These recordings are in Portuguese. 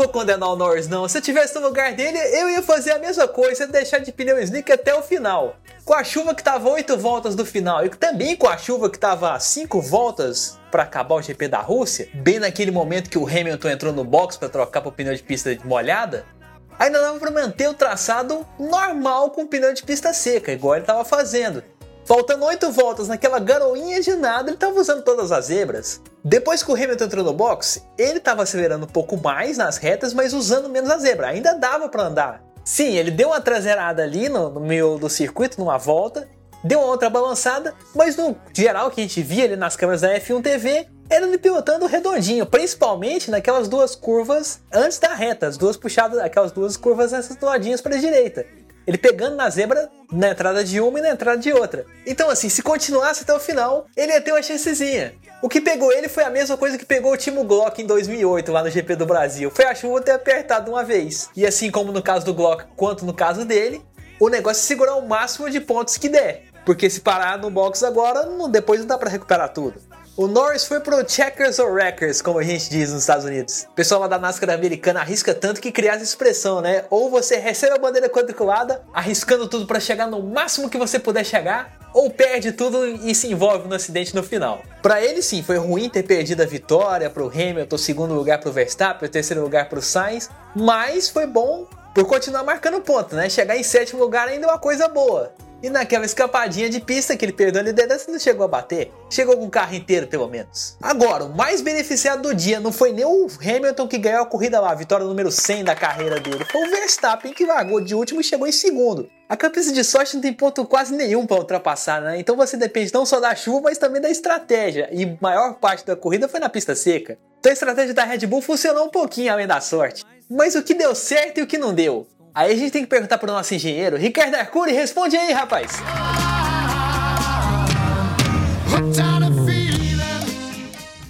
Vou condenar o Norris, não. Se eu tivesse no lugar dele, eu ia fazer a mesma coisa, deixar de pneu slick até o final. Com a chuva que tava 8 voltas do final e também com a chuva que tava 5 voltas para acabar o GP da Rússia, bem naquele momento que o Hamilton entrou no box para trocar pro pneu de pista molhada, ainda dava para manter o traçado normal com pneu de pista seca, igual ele estava fazendo. Faltando 8 voltas naquela garoinha de nada, ele estava usando todas as zebras. Depois que o Hamilton entrou no box, ele estava acelerando um pouco mais nas retas, mas usando menos a zebra. Ainda dava para andar. Sim, ele deu uma traseirada ali no, no meio do circuito, numa volta, deu uma outra balançada, mas no geral que a gente via ali nas câmeras da F1 TV, era ele pilotando redondinho, principalmente naquelas duas curvas antes da reta, as duas puxadas, aquelas duas curvas acentuadinhas para a direita. Ele pegando na zebra na entrada de uma e na entrada de outra. Então, assim, se continuasse até o final, ele ia ter uma chancezinha. O que pegou ele foi a mesma coisa que pegou o Timo Glock em 2008, lá no GP do Brasil. Foi a chuva ter apertado uma vez. E assim como no caso do Glock, quanto no caso dele, o negócio é segurar o máximo de pontos que der. Porque se parar no box agora, não, depois não dá para recuperar tudo. O Norris foi pro checkers or wreckers, como a gente diz nos Estados Unidos. O pessoal lá da NASCAR americana arrisca tanto que cria essa expressão, né? Ou você recebe a bandeira quadriculada, arriscando tudo para chegar no máximo que você puder chegar, ou perde tudo e se envolve no acidente no final. Para ele sim, foi ruim ter perdido a vitória pro Hamilton, segundo lugar pro Verstappen, terceiro lugar pro Sainz, mas foi bom por continuar marcando ponto, né? Chegar em sétimo lugar ainda é uma coisa boa. E naquela escapadinha de pista que ele perdeu a liderança, não chegou a bater. Chegou com o carro inteiro, pelo menos. Agora, o mais beneficiado do dia não foi nem o Hamilton que ganhou a corrida lá, a vitória número 100 da carreira dele. Foi o Verstappen que largou de último e chegou em segundo. A cabeça de sorte não tem ponto quase nenhum para ultrapassar, né? Então você depende não só da chuva, mas também da estratégia. E maior parte da corrida foi na pista seca. Então a estratégia da Red Bull funcionou um pouquinho além da sorte. Mas o que deu certo e o que não deu? Aí a gente tem que perguntar pro nosso engenheiro, Ricardo Arcuri, responde aí, rapaz.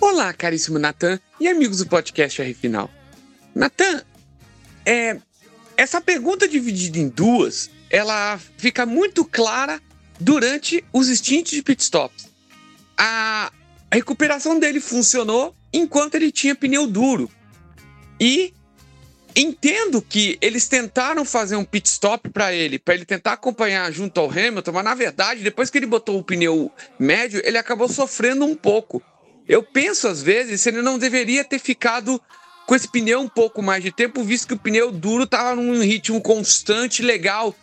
Olá, caríssimo Natan e amigos do podcast R Final. Natan, é, essa pergunta dividida em duas, ela fica muito clara durante os stints de pit stops. A, a recuperação dele funcionou enquanto ele tinha pneu duro. E entendo que eles tentaram fazer um pit stop para ele, para ele tentar acompanhar junto ao Hamilton, mas na verdade, depois que ele botou o pneu médio, ele acabou sofrendo um pouco. Eu penso às vezes se ele não deveria ter ficado com esse pneu um pouco mais de tempo, visto que o pneu duro estava num ritmo constante, legal,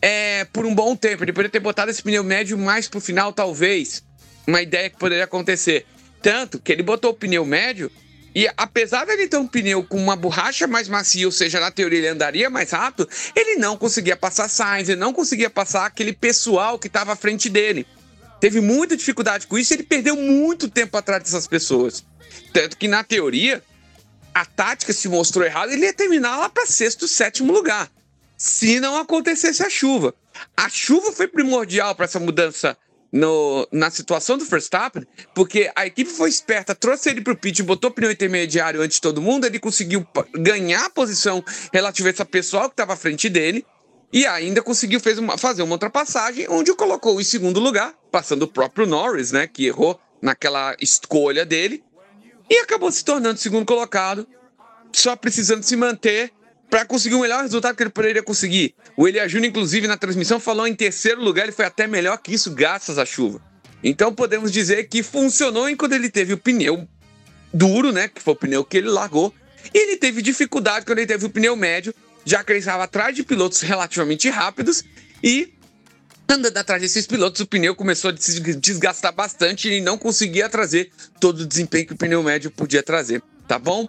é, por um bom tempo. Ele poderia ter botado esse pneu médio mais pro final, talvez. Uma ideia que poderia acontecer. Tanto que ele botou o pneu médio e apesar de ele ter um pneu com uma borracha mais macia, ou seja, na teoria ele andaria mais rápido, ele não conseguia passar Sainz, ele não conseguia passar aquele pessoal que estava à frente dele. Teve muita dificuldade com isso ele perdeu muito tempo atrás dessas pessoas. Tanto que, na teoria, a tática se mostrou errada, ele ia terminar lá para sexto, sétimo lugar. Se não acontecesse a chuva. A chuva foi primordial para essa mudança no, na situação do Verstappen, porque a equipe foi esperta, trouxe ele para o pit, botou pneu intermediário antes de todo mundo, ele conseguiu ganhar a posição relativa a essa pessoal que estava à frente dele. E ainda conseguiu fez uma, fazer uma ultrapassagem onde o colocou em segundo lugar, passando o próprio Norris, né, que errou naquela escolha dele, e acabou se tornando segundo colocado, só precisando se manter para conseguir o melhor resultado que ele poderia conseguir. O Elia Júnior, inclusive, na transmissão, falou em terceiro lugar, ele foi até melhor que isso, graças à chuva. Então podemos dizer que funcionou enquanto ele teve o pneu duro, né? Que foi o pneu que ele largou. E ele teve dificuldade quando ele teve o pneu médio, já que ele estava atrás de pilotos relativamente rápidos e andando atrás desses pilotos, o pneu começou a se desgastar bastante e não conseguia trazer todo o desempenho que o pneu médio podia trazer, tá bom?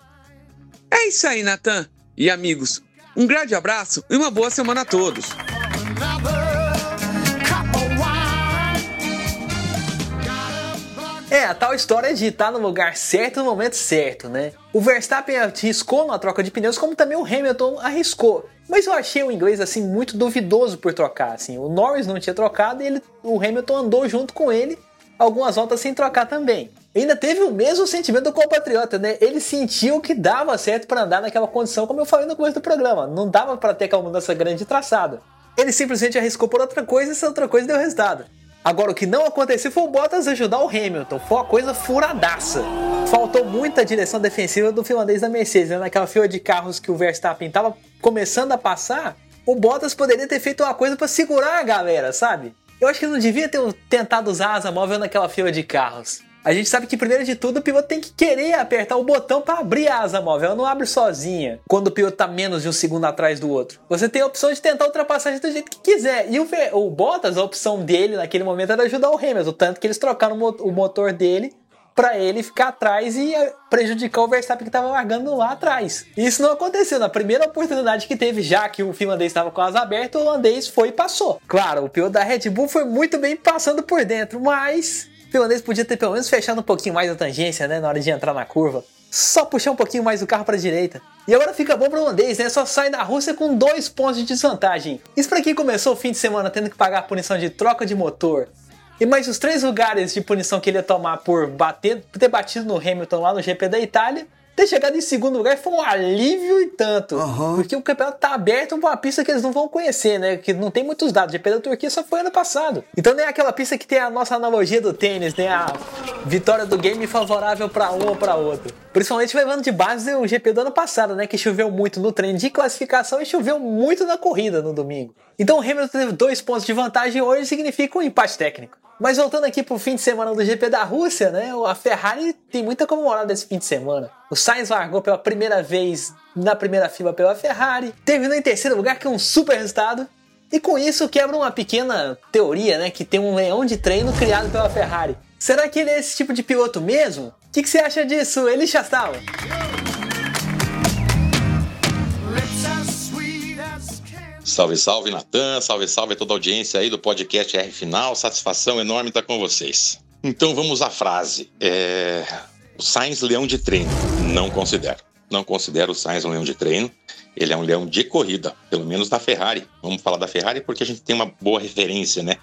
É isso aí, Natan e amigos. Um grande abraço e uma boa semana a todos. É, a tal história de estar no lugar certo no momento certo, né? O Verstappen arriscou na troca de pneus, como também o Hamilton arriscou. Mas eu achei o inglês assim muito duvidoso por trocar. Assim, o Norris não tinha trocado e ele, o Hamilton andou junto com ele algumas voltas sem trocar também. Ainda teve o mesmo sentimento do compatriota, né? Ele sentiu que dava certo para andar naquela condição, como eu falei no começo do programa. Não dava para ter aquela mudança grande de traçado. Ele simplesmente arriscou por outra coisa e essa outra coisa deu resultado. Agora, o que não aconteceu foi o Bottas ajudar o Hamilton. Foi uma coisa furadaça. Faltou muita direção defensiva do finlandês da Mercedes. Né? Naquela fila de carros que o Verstappen estava começando a passar, o Bottas poderia ter feito uma coisa para segurar a galera, sabe? Eu acho que não devia ter tentado usar asa móvel naquela fila de carros. A gente sabe que primeiro de tudo o piloto tem que querer apertar o botão para abrir a asa móvel, ela não abre sozinha quando o piloto está menos de um segundo atrás do outro. Você tem a opção de tentar ultrapassagem do jeito que quiser. E o, o Bottas, a opção dele naquele momento era ajudar o Hamilton, tanto que eles trocaram o motor dele para ele ficar atrás e eh, prejudicar o Verstappen que estava largando lá atrás. Isso não aconteceu. Na primeira oportunidade que teve, já que o finlandês estava com as abertas, o holandês foi e passou. Claro, o piloto da Red Bull foi muito bem passando por dentro, mas o finlandês podia ter pelo menos fechado um pouquinho mais a tangência, né, na hora de entrar na curva. Só puxar um pouquinho mais o carro para a direita. E agora fica bom para o holandês, né? Só sai da Rússia com dois pontos de desvantagem. Isso para quem começou o fim de semana tendo que pagar a punição de troca de motor. E mais os três lugares de punição que ele ia tomar por bater, por ter batido no Hamilton lá no GP da Itália ter chegado em segundo lugar foi um alívio e tanto. Uhum. Porque o campeonato tá aberto pra uma pista que eles não vão conhecer, né? Que não tem muitos dados. O GP da Turquia só foi ano passado. Então nem é aquela pista que tem a nossa analogia do tênis, né? A vitória do game favorável para um ou para outro. Principalmente levando de base o GP do ano passado, né? Que choveu muito no treino de classificação e choveu muito na corrida no domingo. Então o Hamilton teve dois pontos de vantagem hoje significa um empate técnico. Mas voltando aqui pro fim de semana do GP da Rússia, né? A Ferrari tem muita comemorada esse fim de semana. O Sainz largou pela primeira vez na primeira fila pela Ferrari, terminou em terceiro lugar, que é um super resultado. E com isso quebra uma pequena teoria, né? Que tem um leão de treino criado pela Ferrari. Será que ele é esse tipo de piloto mesmo? O que, que você acha disso, Eli Chastal? Salve, salve, Natan. Salve, salve toda a audiência aí do podcast R Final. Satisfação enorme estar com vocês. Então vamos à frase. É... O Sainz leão de treino. Não considero. Não considero o Sainz um leão de treino. Ele é um leão de corrida, pelo menos da Ferrari. Vamos falar da Ferrari porque a gente tem uma boa referência, né?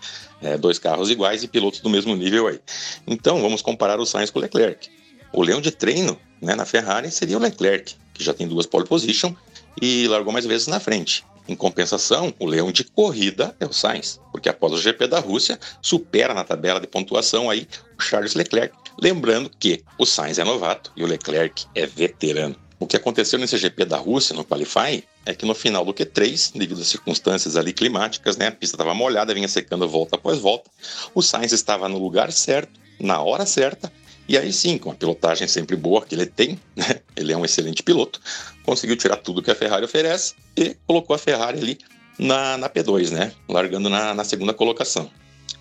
É, dois carros iguais e pilotos do mesmo nível aí. Então vamos comparar o Sainz com o Leclerc. O leão de treino né, na Ferrari seria o Leclerc, que já tem duas pole position e largou mais vezes na frente. Em compensação, o leão de corrida é o Sainz, porque após o GP da Rússia, supera na tabela de pontuação aí o Charles Leclerc. Lembrando que o Sainz é novato e o Leclerc é veterano. O que aconteceu nesse GP da Rússia, no Qualifying, é que no final do Q3, devido às circunstâncias ali climáticas, né, a pista estava molhada, vinha secando volta após volta, o Sainz estava no lugar certo, na hora certa, e aí sim, com a pilotagem sempre boa que ele tem, né? ele é um excelente piloto, conseguiu tirar tudo que a Ferrari oferece e colocou a Ferrari ali na, na P2, né? largando na, na segunda colocação.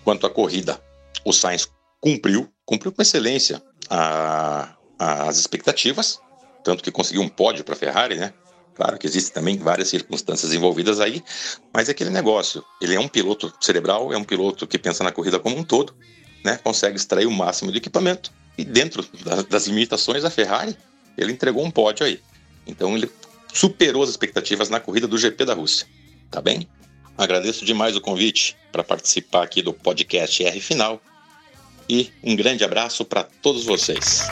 Quanto à corrida, o Sainz cumpriu, cumpriu com excelência a, as expectativas, tanto que conseguiu um pódio para a Ferrari, né? Claro que existem também várias circunstâncias envolvidas aí, mas é aquele negócio. Ele é um piloto cerebral, é um piloto que pensa na corrida como um todo, né? Consegue extrair o máximo de equipamento e dentro das limitações da Ferrari, ele entregou um pódio aí. Então ele superou as expectativas na corrida do GP da Rússia. Tá bem? Agradeço demais o convite para participar aqui do podcast R Final. E um grande abraço para todos vocês.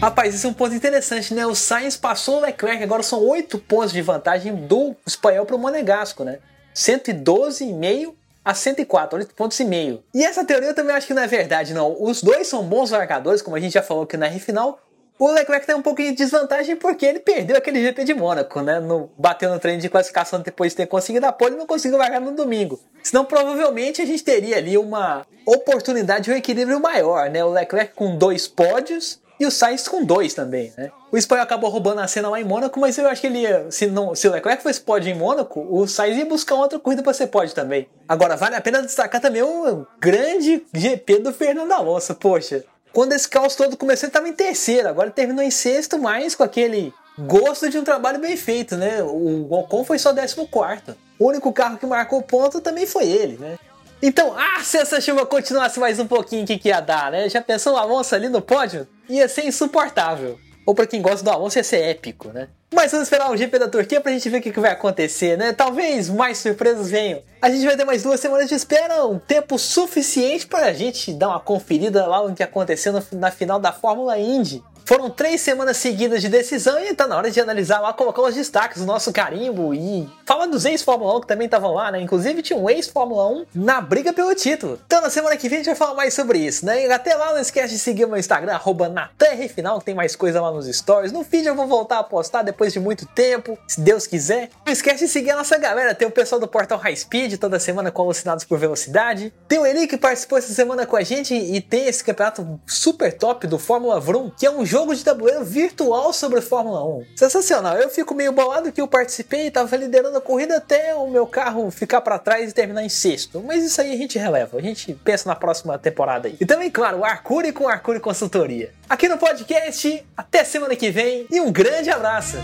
Rapaz, isso é um ponto interessante, né? O Sainz passou o Leclerc, agora são oito pontos de vantagem do espanhol para o Monegasco, né? 112,5 a 104, 8 pontos e meio. E essa teoria eu também acho que não é verdade, não. Os dois são bons largadores, como a gente já falou aqui na R final. O Leclerc tem um pouquinho de desvantagem porque ele perdeu aquele GP de Mônaco, né? No, bateu no treino de classificação depois de ter conseguido a pole e não conseguiu largar no domingo. Senão, provavelmente, a gente teria ali uma oportunidade de um equilíbrio maior, né? O Leclerc com dois pódios e o Sainz com dois também, né? O espanhol acabou roubando a cena lá em Mônaco, mas eu acho que ele ia, se, não, se o Leclerc fosse pódio em Mônaco, o Sainz ia buscar outra corrida para ser pódio também. Agora, vale a pena destacar também o grande GP do Fernando Alonso, poxa. Quando esse caos todo começou, ele estava em terceiro, agora terminou em sexto, mas com aquele gosto de um trabalho bem feito, né? O Ocon foi só décimo quarto. O único carro que marcou ponto também foi ele, né? Então, ah, se essa chuva continuasse mais um pouquinho, o que, que ia dar, né? Já pensou o Alonso ali no pódio? Ia ser insuportável. Ou para quem gosta do Alonso, ia ser épico, né? Mas vamos esperar o GP da Turquia pra gente ver o que, vai acontecer, né? Talvez mais surpresas venham. A gente vai ter mais duas semanas de espera, um tempo suficiente para a gente dar uma conferida lá no que aconteceu na final da Fórmula Indy. Foram três semanas seguidas de decisão e tá na hora de analisar lá, colocar os destaques do nosso carimbo e falar dos ex-Fórmula 1 que também estavam lá, né? Inclusive tinha um ex-Fórmula 1 na briga pelo título. Então na semana que vem a gente vai falar mais sobre isso, né? E até lá não esquece de seguir meu Instagram, arroba Final, que tem mais coisa lá nos stories. No vídeo eu vou voltar a postar depois de muito tempo, se Deus quiser. Não esquece de seguir a nossa galera, tem o pessoal do Portal High Speed toda semana com alucinados por velocidade. Tem o Eli que participou essa semana com a gente e tem esse campeonato super top do Fórmula Vroom, que é um jogo de tabuleiro virtual sobre Fórmula 1. Sensacional. Eu fico meio bolado que eu participei e tava liderando a corrida até o meu carro ficar para trás e terminar em sexto. Mas isso aí a gente releva. A gente pensa na próxima temporada aí. E também, claro, o Arcuri com Arcuri Consultoria. Aqui no podcast, até semana que vem e um grande abraço.